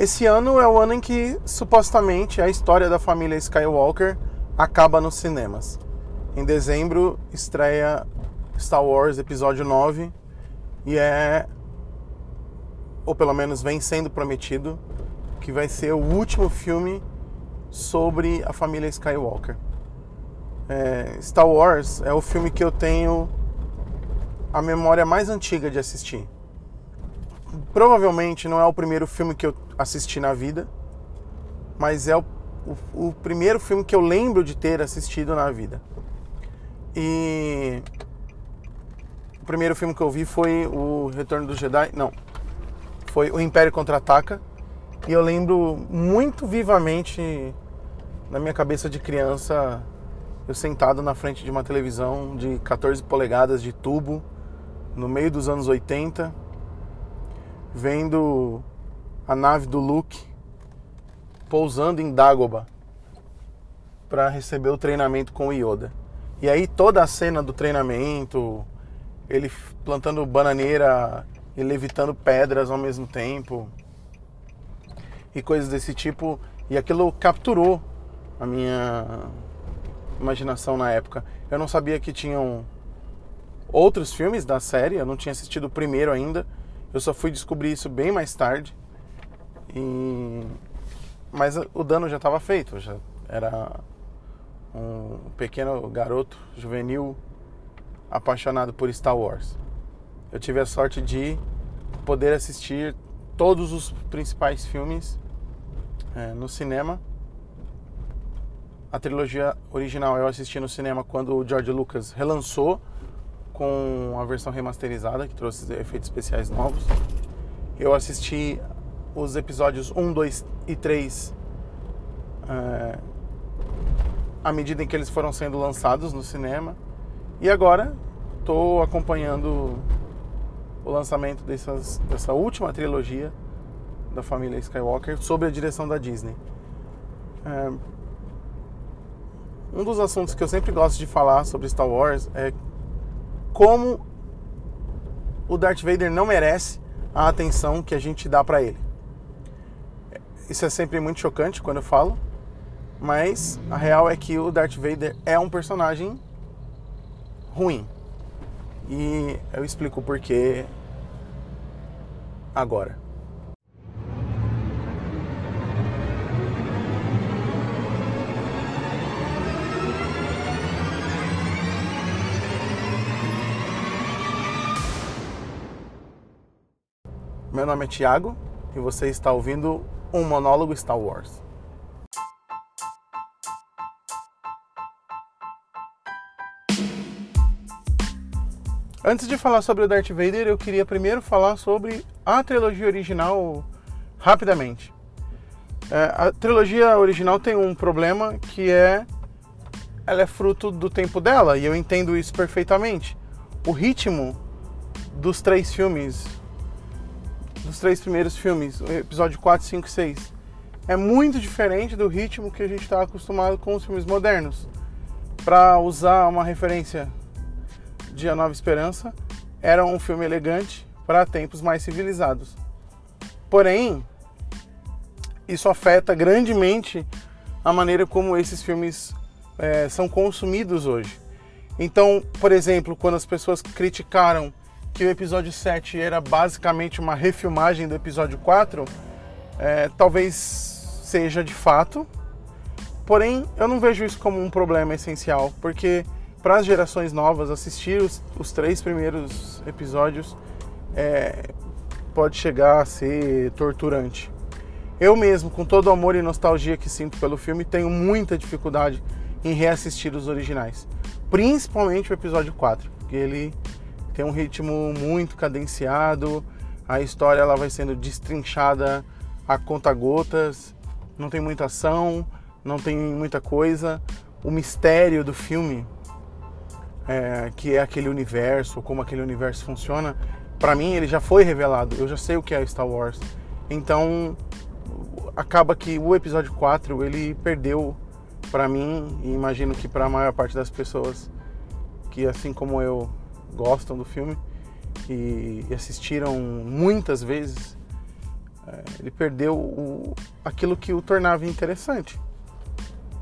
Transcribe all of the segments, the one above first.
Esse ano é o ano em que supostamente a história da família Skywalker acaba nos cinemas. Em dezembro estreia Star Wars Episódio 9 e é, ou pelo menos vem sendo prometido, que vai ser o último filme sobre a família Skywalker. É, Star Wars é o filme que eu tenho a memória mais antiga de assistir. Provavelmente não é o primeiro filme que eu assisti na vida, mas é o, o, o primeiro filme que eu lembro de ter assistido na vida. E o primeiro filme que eu vi foi o Retorno do Jedi, não, foi o Império Contra-Ataca. E eu lembro muito vivamente na minha cabeça de criança, eu sentado na frente de uma televisão de 14 polegadas de tubo, no meio dos anos 80, vendo a nave do Luke pousando em Dagobah para receber o treinamento com o Yoda. E aí toda a cena do treinamento, ele plantando bananeira e levitando pedras ao mesmo tempo e coisas desse tipo, e aquilo capturou a minha imaginação na época. Eu não sabia que tinham outros filmes da série, eu não tinha assistido o primeiro ainda. Eu só fui descobrir isso bem mais tarde. E mas o dano já estava feito, já era um pequeno garoto juvenil apaixonado por Star Wars. Eu tive a sorte de poder assistir todos os principais filmes é, no cinema a trilogia original eu assisti no cinema quando o George Lucas relançou com a versão remasterizada, que trouxe efeitos especiais novos. Eu assisti os episódios 1, 2 e 3 é, à medida em que eles foram sendo lançados no cinema. E agora estou acompanhando o lançamento dessas, dessa última trilogia da família Skywalker sob a direção da Disney. É, um dos assuntos que eu sempre gosto de falar sobre Star Wars é como o Darth Vader não merece a atenção que a gente dá para ele. Isso é sempre muito chocante quando eu falo, mas a real é que o Darth Vader é um personagem ruim. E eu explico o porquê agora. Meu nome é Thiago e você está ouvindo um monólogo Star Wars. Antes de falar sobre o Darth Vader, eu queria primeiro falar sobre a trilogia original rapidamente. É, a trilogia original tem um problema que é ela é fruto do tempo dela e eu entendo isso perfeitamente. O ritmo dos três filmes dos três primeiros filmes, o episódio 4, 5 e 6. É muito diferente do ritmo que a gente está acostumado com os filmes modernos. Para usar uma referência de A Nova Esperança, era um filme elegante para tempos mais civilizados. Porém, isso afeta grandemente a maneira como esses filmes é, são consumidos hoje. Então, por exemplo, quando as pessoas criticaram que o episódio 7 era basicamente uma refilmagem do episódio 4, é, talvez seja de fato. Porém, eu não vejo isso como um problema essencial, porque para as gerações novas, assistir os, os três primeiros episódios é, pode chegar a ser torturante. Eu mesmo, com todo o amor e nostalgia que sinto pelo filme, tenho muita dificuldade em reassistir os originais. Principalmente o episódio 4, porque ele tem um ritmo muito cadenciado, a história ela vai sendo destrinchada a conta-gotas, não tem muita ação, não tem muita coisa. O mistério do filme, é, que é aquele universo, como aquele universo funciona, para mim ele já foi revelado, eu já sei o que é Star Wars. Então acaba que o episódio 4 ele perdeu para mim e imagino que para a maior parte das pessoas que assim como eu gostam do filme e, assistiram muitas vezes, É, ele perdeu o, aquilo que o tornava interessante.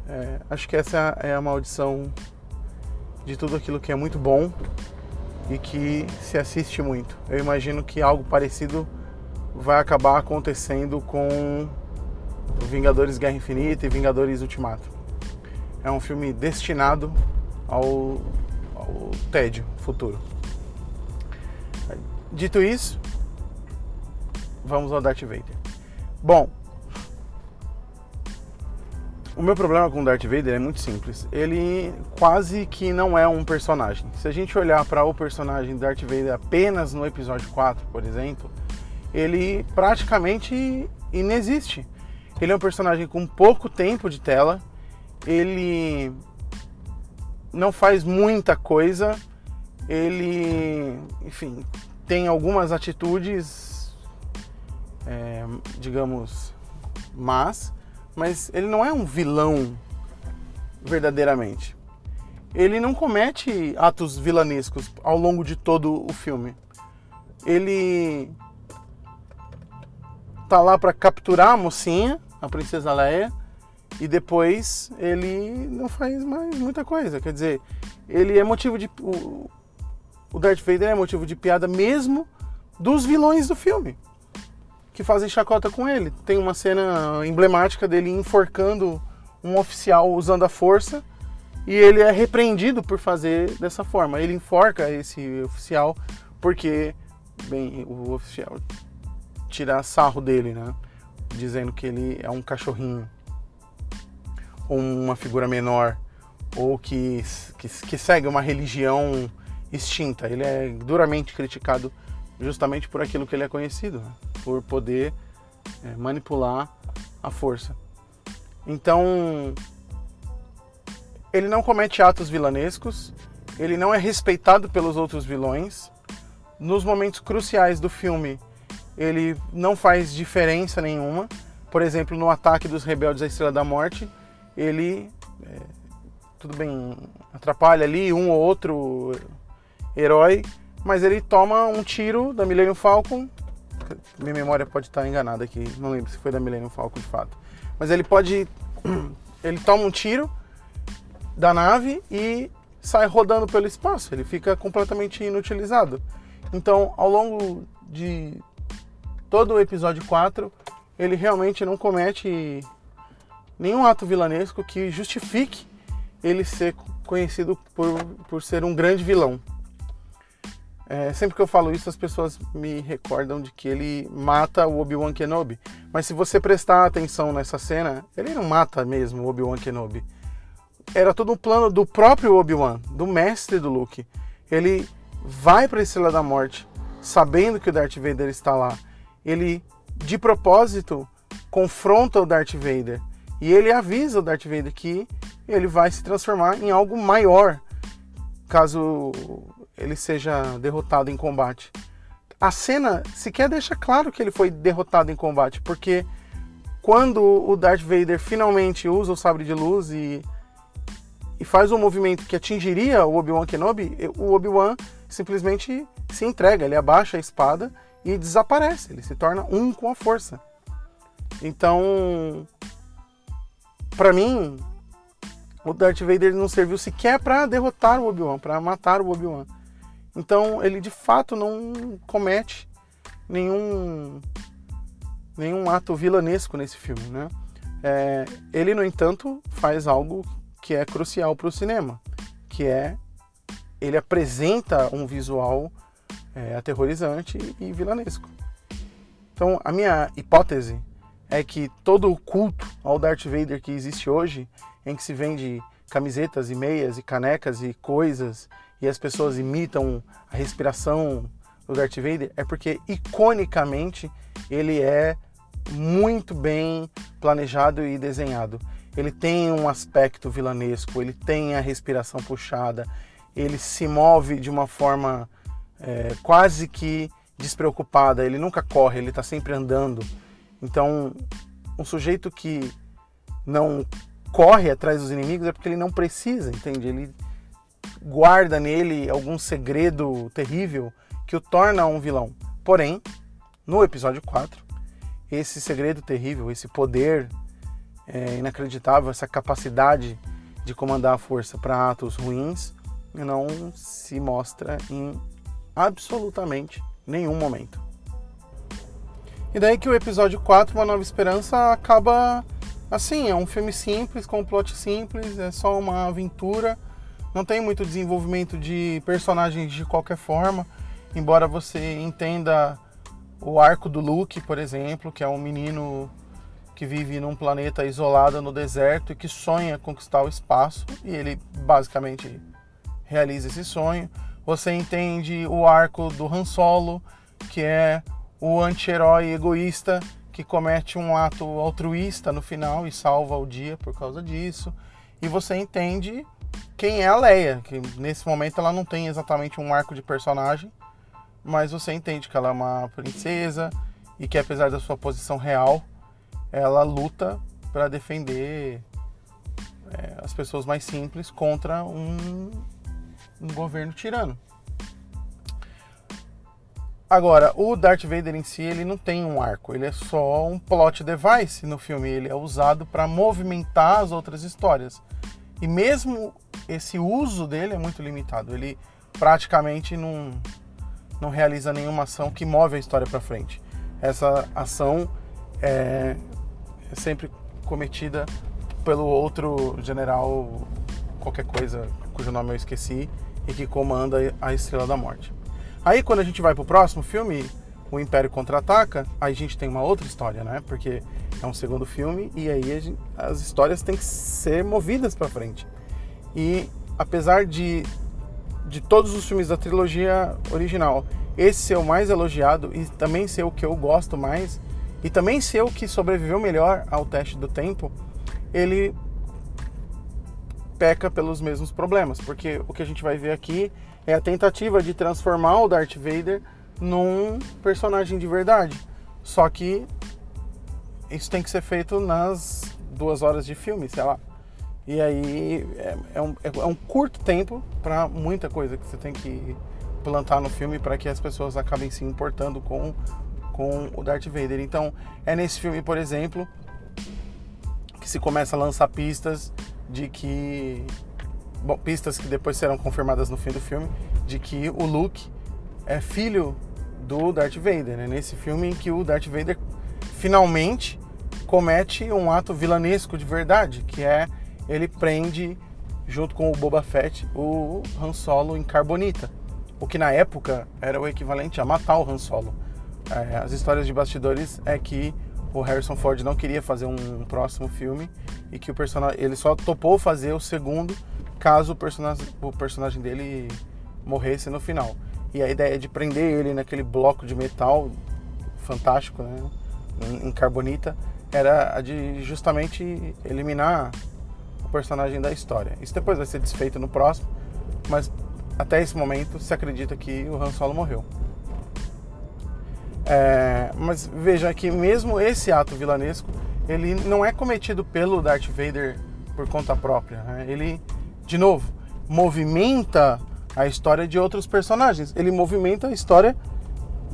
É, acho que essa é a maldição de tudo aquilo que é muito bom e que se assiste muito. Eu imagino que algo parecido vai acabar acontecendo com Vingadores Guerra Infinita e Vingadores Ultimato. É um filme destinado ao tédio futuro. Dito isso, vamos ao Darth Vader. Bom, o meu problema com o Darth Vader é muito simples. Ele quase que não é um personagem. Se a gente olhar para o personagem Darth Vader apenas no episódio 4, por exemplo, ele praticamente inexiste. Ele é um personagem com pouco tempo de tela, ele não faz muita coisa, ele, enfim, tem algumas atitudes, é, digamos, más, mas ele não é um vilão verdadeiramente. Ele não comete atos vilanescos ao longo de todo o filme. Ele tá lá para capturar a mocinha, a princesa Leia, e depois ele não faz mais muita coisa. Quer dizer, ele é motivo de o Darth Vader é motivo de piada mesmo dos vilões do filme, que fazem chacota com ele. Tem uma cena emblemática dele enforcando um oficial usando a força e ele é repreendido por fazer dessa forma. Ele enforca esse oficial porque, bem, o oficial tira sarro dele, né? Dizendo que ele é um cachorrinho uma figura menor ou que, que, que segue uma religião extinta. Ele é duramente criticado justamente por aquilo que ele é conhecido, né? por poder é, manipular a força. Então, ele não comete atos vilanescos, ele não é respeitado pelos outros vilões. Nos momentos cruciais do filme, ele não faz diferença nenhuma. Por exemplo, no ataque dos rebeldes à Estrela da Morte, ele, é, tudo bem, atrapalha ali um ou outro herói, mas ele toma um tiro da Millennium Falcon. Minha memória pode estar enganada aqui, não lembro se foi da Millennium Falcon de fato. Mas ele pode. Ele toma um tiro da nave e sai rodando pelo espaço. Ele fica completamente inutilizado. Então, ao longo de todo o episódio 4, ele realmente não comete nenhum ato vilanesco que justifique ele ser conhecido por, por ser um grande vilão. É, sempre que eu falo isso, as pessoas me recordam de que ele mata o Obi-Wan Kenobi. Mas se você prestar atenção nessa cena, ele não mata mesmo o Obi-Wan Kenobi. Era todo um plano do próprio Obi-Wan, do mestre do Luke. Ele vai para a Estrela da Morte, sabendo que o Darth Vader está lá. Ele, de propósito, confronta o Darth Vader. E ele avisa o Darth Vader que ele vai se transformar em algo maior caso ele seja derrotado em combate. A cena sequer deixa claro que ele foi derrotado em combate, porque quando o Darth Vader finalmente usa o sabre de luz e, e faz um movimento que atingiria o Obi-Wan Kenobi, o Obi-Wan simplesmente se entrega, ele abaixa a espada e desaparece, ele se torna um com a força. Então, para mim, o Darth Vader não serviu sequer para derrotar o Obi-Wan, para matar o Obi-Wan. Então ele de fato não comete nenhum nenhum ato vilanesco nesse filme, né? É, ele no entanto faz algo que é crucial para o cinema, que é ele apresenta um visual é, aterrorizante e vilanesco. Então a minha hipótese é que todo o culto ao Darth Vader que existe hoje, em que se vende camisetas e meias e canecas e coisas e as pessoas imitam a respiração do Darth Vader é porque iconicamente ele é muito bem planejado e desenhado. Ele tem um aspecto vilanesco, ele tem a respiração puxada, ele se move de uma forma é, quase que despreocupada, ele nunca corre, ele está sempre andando. Então, um sujeito que não corre atrás dos inimigos é porque ele não precisa, entende? Ele guarda nele algum segredo terrível que o torna um vilão. Porém, no episódio 4, esse segredo terrível, esse poder é, inacreditável, essa capacidade de comandar a força para atos ruins, não se mostra em absolutamente nenhum momento. E daí que o episódio 4, Uma Nova Esperança, acaba assim, é um filme simples, com um plot simples, é só uma aventura, não tem muito desenvolvimento de personagens de qualquer forma, embora você entenda o arco do Luke, por exemplo, que é um menino que vive num planeta isolado no deserto e que sonha conquistar o espaço, e ele basicamente realiza esse sonho. Você entende o arco do Han Solo, que é o anti-herói egoísta que comete um ato altruísta no final e salva o dia por causa disso. E você entende quem é a Leia, que nesse momento ela não tem exatamente um arco de personagem, mas você entende que ela é uma princesa e que apesar da sua posição real, ela luta para defender é, as pessoas mais simples contra um, um governo tirano. Agora, o Darth Vader em si, ele não tem um arco, ele é só um plot device no filme, ele é usado para movimentar as outras histórias. E mesmo esse uso dele é muito limitado, ele praticamente não, não realiza nenhuma ação que move a história para frente. Essa ação é, é sempre cometida pelo outro general, qualquer coisa cujo nome eu esqueci, e que comanda a Estrela da Morte. Aí quando a gente vai pro próximo filme, o Império Contra-Ataca, aí a gente tem uma outra história, né? Porque é um segundo filme e aí gente, as histórias têm que ser movidas para frente. E apesar de, de todos os filmes da trilogia original, esse ser o mais elogiado e também ser o que eu gosto mais, e também ser o que sobreviveu melhor ao teste do tempo, ele peca pelos mesmos problemas, porque o que a gente vai ver aqui é a tentativa de transformar o Darth Vader num personagem de verdade. Só que isso tem que ser feito nas duas horas de filme, sei lá. E aí é, é, um, é um, curto tempo para muita coisa que você tem que plantar no filme para que as pessoas acabem se importando com, com o Darth Vader. Então é nesse filme, por exemplo, que se começa a lançar pistas de que bom, pistas que depois serão confirmadas no fim do filme, de que o Luke é filho do Darth Vader, né? Nesse filme em que o Darth Vader finalmente comete um ato vilanesco de verdade, que é ele prende junto com o Boba Fett o Han Solo em carbonita, o que na época era o equivalente a matar o Han Solo. É, as histórias de bastidores é que o Harrison Ford não queria fazer um próximo filme e que o personagem ele só topou fazer o segundo caso o personagem, o personagem dele morresse no final. E a ideia de prender ele naquele bloco de metal fantástico, né, em carbonita, era a de justamente eliminar o personagem da história. Isso depois vai ser desfeito no próximo, mas até esse momento se acredita que o Han Solo morreu. É, mas veja que mesmo esse ato vilanesco, ele não é cometido pelo Darth Vader por conta própria. Né? Ele de novo, movimenta a história de outros personagens. Ele movimenta a história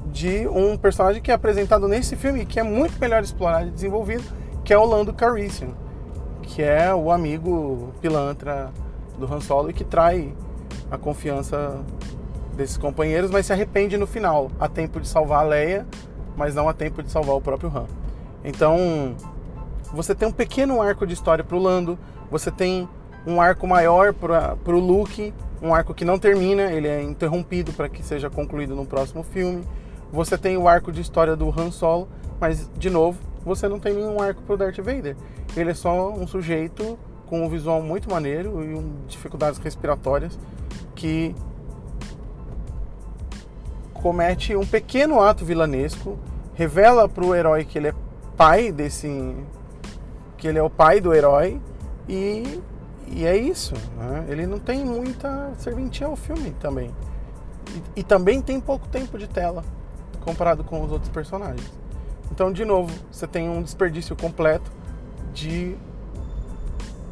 de um personagem que é apresentado nesse filme, que é muito melhor explorado e desenvolvido, que é o Lando Calrissian, que é o amigo pilantra do Han Solo e que trai a confiança desses companheiros, mas se arrepende no final, a tempo de salvar a Leia, mas não a tempo de salvar o próprio Han. Então, você tem um pequeno arco de história para o Lando, você tem um arco maior para o Luke, um arco que não termina, ele é interrompido para que seja concluído no próximo filme. Você tem o arco de história do Han Solo, mas de novo, você não tem nenhum arco para o Darth Vader. Ele é só um sujeito com um visual muito maneiro e um, dificuldades respiratórias que comete um pequeno ato vilanesco, revela para o herói que ele é pai desse que ele é o pai do herói e e é isso. Né? Ele não tem muita serventia ao filme também. E, e, também tem pouco tempo de tela comparado com os outros personagens. Então, de novo, você tem um desperdício completo de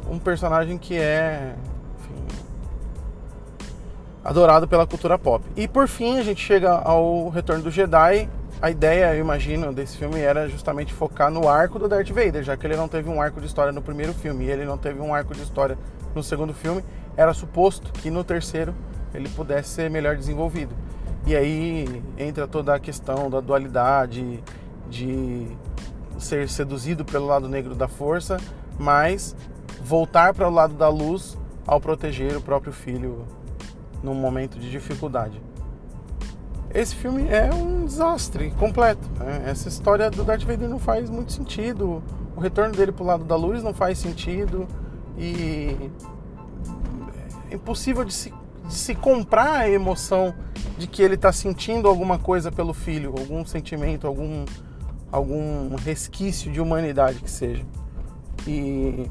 um personagem que é enfim, adorado pela cultura pop. E por fim, a gente chega ao Retorno do Jedi, a ideia, eu imagino, desse filme era justamente focar no arco do Darth Vader, já que ele não teve um arco de história no primeiro filme e ele não teve um arco de história no segundo filme, era suposto que no terceiro ele pudesse ser melhor desenvolvido. E aí entra toda a questão da dualidade, de ser seduzido pelo lado negro da força, mas voltar para o lado da luz ao proteger o próprio filho num momento de dificuldade. Esse filme é um desastre completo. Né? Essa história do Darth Vader não faz muito sentido. O retorno dele para o lado da luz não faz sentido. E é impossível de se, de se comprar a emoção de que ele está sentindo alguma coisa pelo filho, algum sentimento, algum, algum resquício de humanidade que seja. E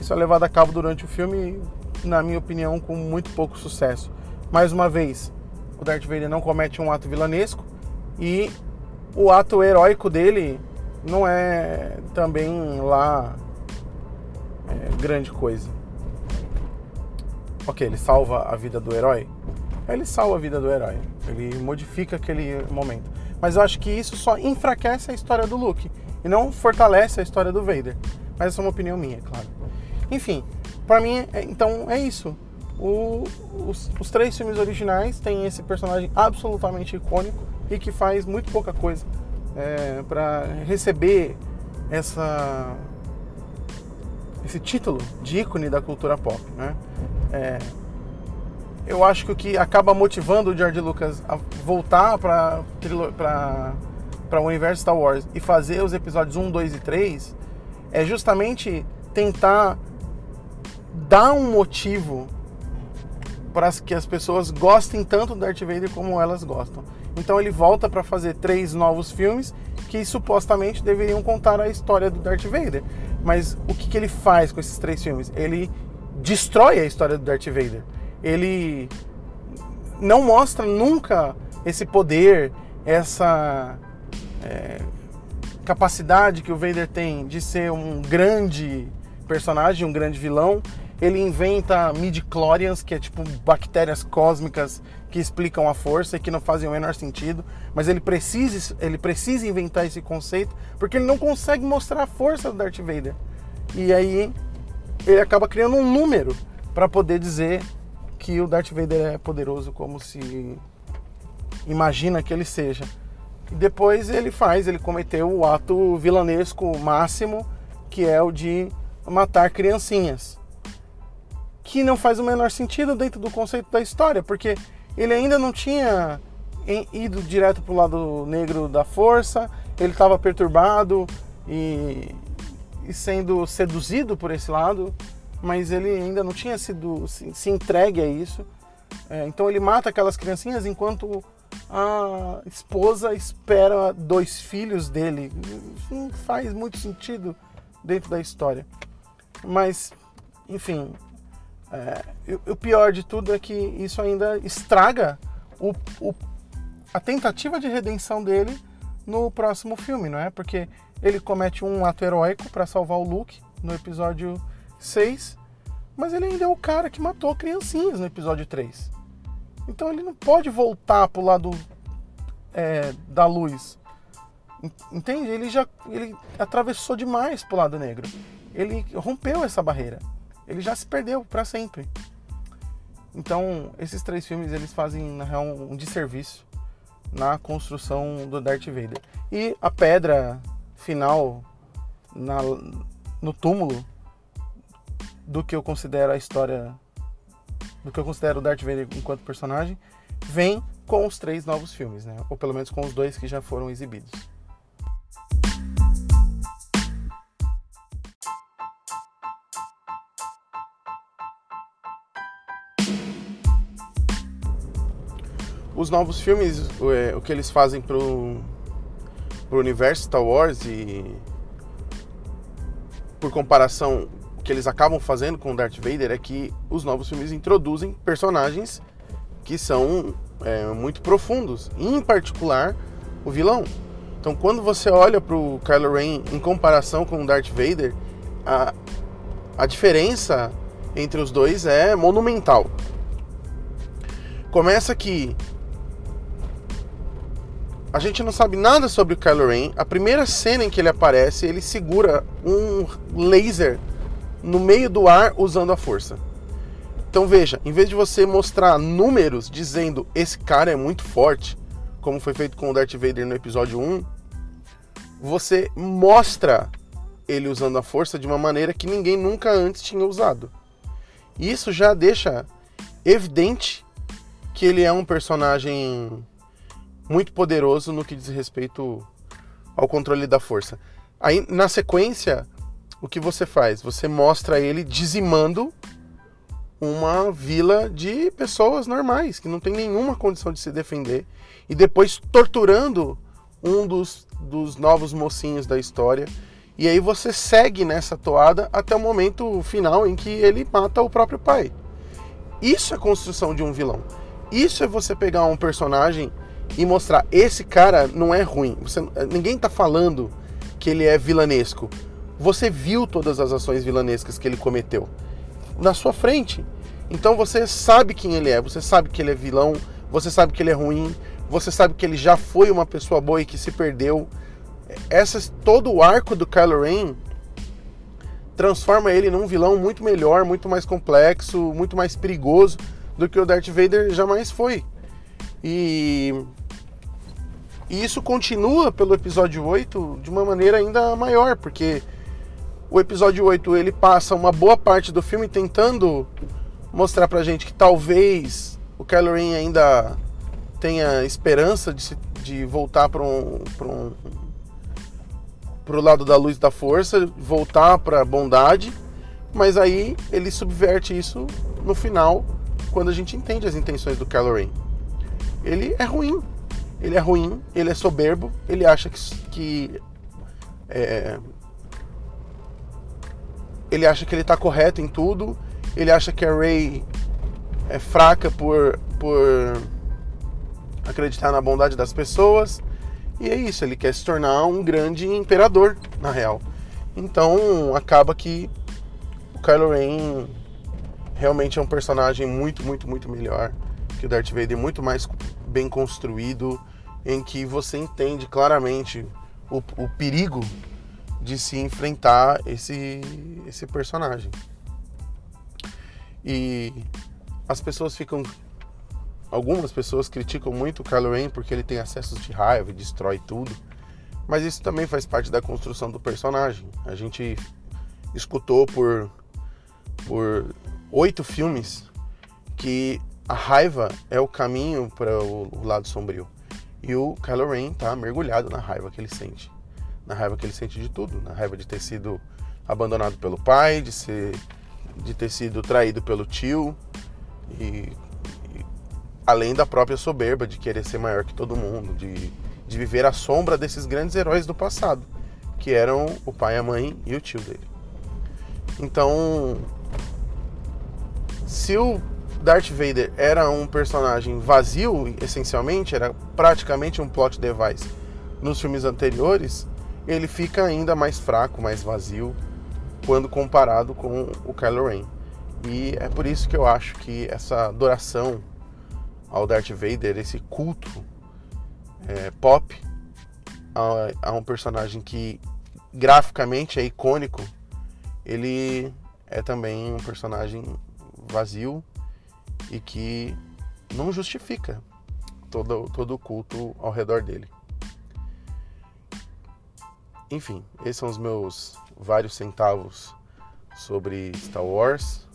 isso é levado a cabo durante o filme, na minha opinião, com muito pouco sucesso. Mais uma vez, o Darth Vader não comete um ato vilanesco e o ato heróico dele não é também lá é, grande coisa. Ok, ele salva a vida do herói? Ele salva a vida do herói. Ele modifica aquele momento. Mas eu acho que isso só enfraquece a história do Luke e não fortalece a história do Vader. Mas essa é uma opinião minha, claro. Enfim, para mim, é, então é isso. O, os, os, três filmes originais têm esse personagem absolutamente icônico e que faz muito pouca coisa é, para receber essa esse título de ícone da cultura pop, né? É, eu acho que o que acaba motivando o George Lucas a voltar para o universo Star Wars e fazer os episódios 1, 2 e 3 é justamente tentar dar um motivo para que as pessoas gostem tanto do Darth Vader como elas gostam. Então ele volta para fazer três novos filmes que supostamente deveriam contar a história do Darth Vader. Mas o que, que ele faz com esses três filmes? Ele destrói a história do Darth Vader. Ele não mostra nunca esse poder, essa é, capacidade que o Vader tem de ser um grande personagem, um grande vilão ele inventa midi-chlorians, que é tipo bactérias cósmicas que explicam a força e que não fazem o menor sentido, mas ele precisa, ele precisa inventar esse conceito porque ele não consegue mostrar a força do Darth Vader. E aí ele acaba criando um número para poder dizer que o Darth Vader é poderoso como se imagina que ele seja. E depois ele faz, ele cometeu o ato vilanesco máximo, que é o de matar criancinhas que não faz o menor sentido dentro do conceito da história, porque ele ainda não tinha ido direto para o lado negro da força, ele estava perturbado e, e, sendo seduzido por esse lado, mas ele ainda não tinha sido se, se entregue a isso. É, então ele mata aquelas criancinhas enquanto a esposa espera dois filhos dele. Não faz muito sentido dentro da história. Mas, enfim, é, o pior de tudo é que isso ainda estraga o, o, a tentativa de redenção dele no próximo filme, não é? Porque ele comete um ato heróico para salvar o Luke no episódio 6, mas ele ainda é o cara que matou criancinhas no episódio 3. Então ele não pode voltar pro lado é, da luz. Entende? Ele já ele atravessou demais pro lado negro. Ele rompeu essa barreira ele já se perdeu para sempre. Então, esses três filmes eles fazem na real um desserviço na construção do Darth Vader. E a pedra final na, no túmulo do que eu considero a história do que eu considero o Darth Vader enquanto personagem vem com os três novos filmes, né? Ou pelo menos com os dois que já foram exibidos. Os novos filmes, é, o que eles fazem pro, pro universo Star Wars e por comparação o que eles acabam fazendo com Darth Vader é que os novos filmes introduzem personagens que são é, muito profundos, em particular o vilão. Então, quando você olha para o Kylo Ren em comparação com o Darth Vader, a, a diferença entre os dois é monumental. Começa que a gente não sabe nada sobre o Kylo Ren. A primeira cena em que ele aparece, ele segura um laser no meio do ar usando a força. Então veja, em vez de você mostrar números dizendo esse cara é muito forte, como foi feito com o Darth Vader no episódio 1, você mostra ele usando a força de uma maneira que ninguém nunca antes tinha usado. Isso já deixa evidente que ele é um personagem muito poderoso no que diz respeito ao controle da força. Aí, na sequência, o que você faz? Você mostra ele dizimando uma vila de pessoas normais, que não tem nenhuma condição de se defender, e depois torturando um dos, dos novos mocinhos da história. E aí você segue nessa toada até o momento final em que ele mata o próprio pai. Isso é construção de um vilão. Isso é você pegar um personagem e mostrar esse cara não é ruim. Você, ninguém está falando que ele é vilanesco. Você viu todas as ações vilanescas que ele cometeu na sua frente. Então você sabe quem ele é, você sabe que ele é vilão, você sabe que ele é ruim, você sabe que ele já foi uma pessoa boa e que se perdeu. Essa, todo o arco do Kylo Ren transforma ele num vilão muito melhor, muito mais complexo, muito mais perigoso do que o Darth Vader jamais foi. E, e isso continua pelo episódio 8 de uma maneira ainda maior, porque o episódio 8 ele passa uma boa parte do filme tentando mostrar pra gente que talvez o Kylo ainda tenha esperança de, se, de voltar para um, pra um pro lado da luz da força, voltar para bondade, mas aí ele subverte isso no final quando a gente entende as intenções do Kylo Ren. Ele é ruim, ele é ruim, ele é soberbo, ele acha que, que é, ele acha que ele está correto em tudo, ele acha que a Rey é fraca por, por acreditar na bondade das pessoas. E é isso, ele quer se tornar um grande imperador, na real. Então acaba que o Kylo Ren realmente é um personagem muito, muito, muito melhor que o Darth Vader, muito mais bem construído, em que você entende claramente o, o perigo de se enfrentar esse, esse personagem. E as pessoas ficam. Algumas pessoas criticam muito o Kylo Ren porque ele tem acessos de raiva e destrói tudo. Mas isso também faz parte da construção do personagem. A gente escutou por, por oito filmes que a raiva é o caminho para o lado sombrio. E o Kylo Ren tá mergulhado na raiva que ele sente. Na raiva que ele sente de tudo. Na raiva de ter sido abandonado pelo pai, de ser de ter sido traído pelo tio e, e, além da própria soberba de querer ser maior que todo mundo, de, de viver à sombra desses grandes heróis do passado, que eram o pai, a mãe e o tio dele. Então, se o Darth Vader era um personagem vazio, essencialmente, era praticamente um plot device nos filmes anteriores, ele fica ainda mais fraco, mais vazio quando comparado com o Kylo Ren. E é por isso que eu acho que essa adoração ao Darth Vader, esse culto é, pop a, a, um personagem que graficamente é icônico, ele é também um personagem vazio e que não justifica todo, todo o culto ao redor dele. Enfim, esses são os meus vários centavos sobre Star Wars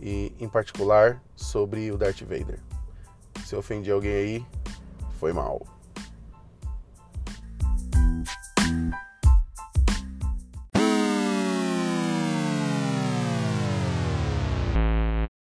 e, em particular, sobre o Darth Vader. Se eu ofendi alguém aí, foi mal.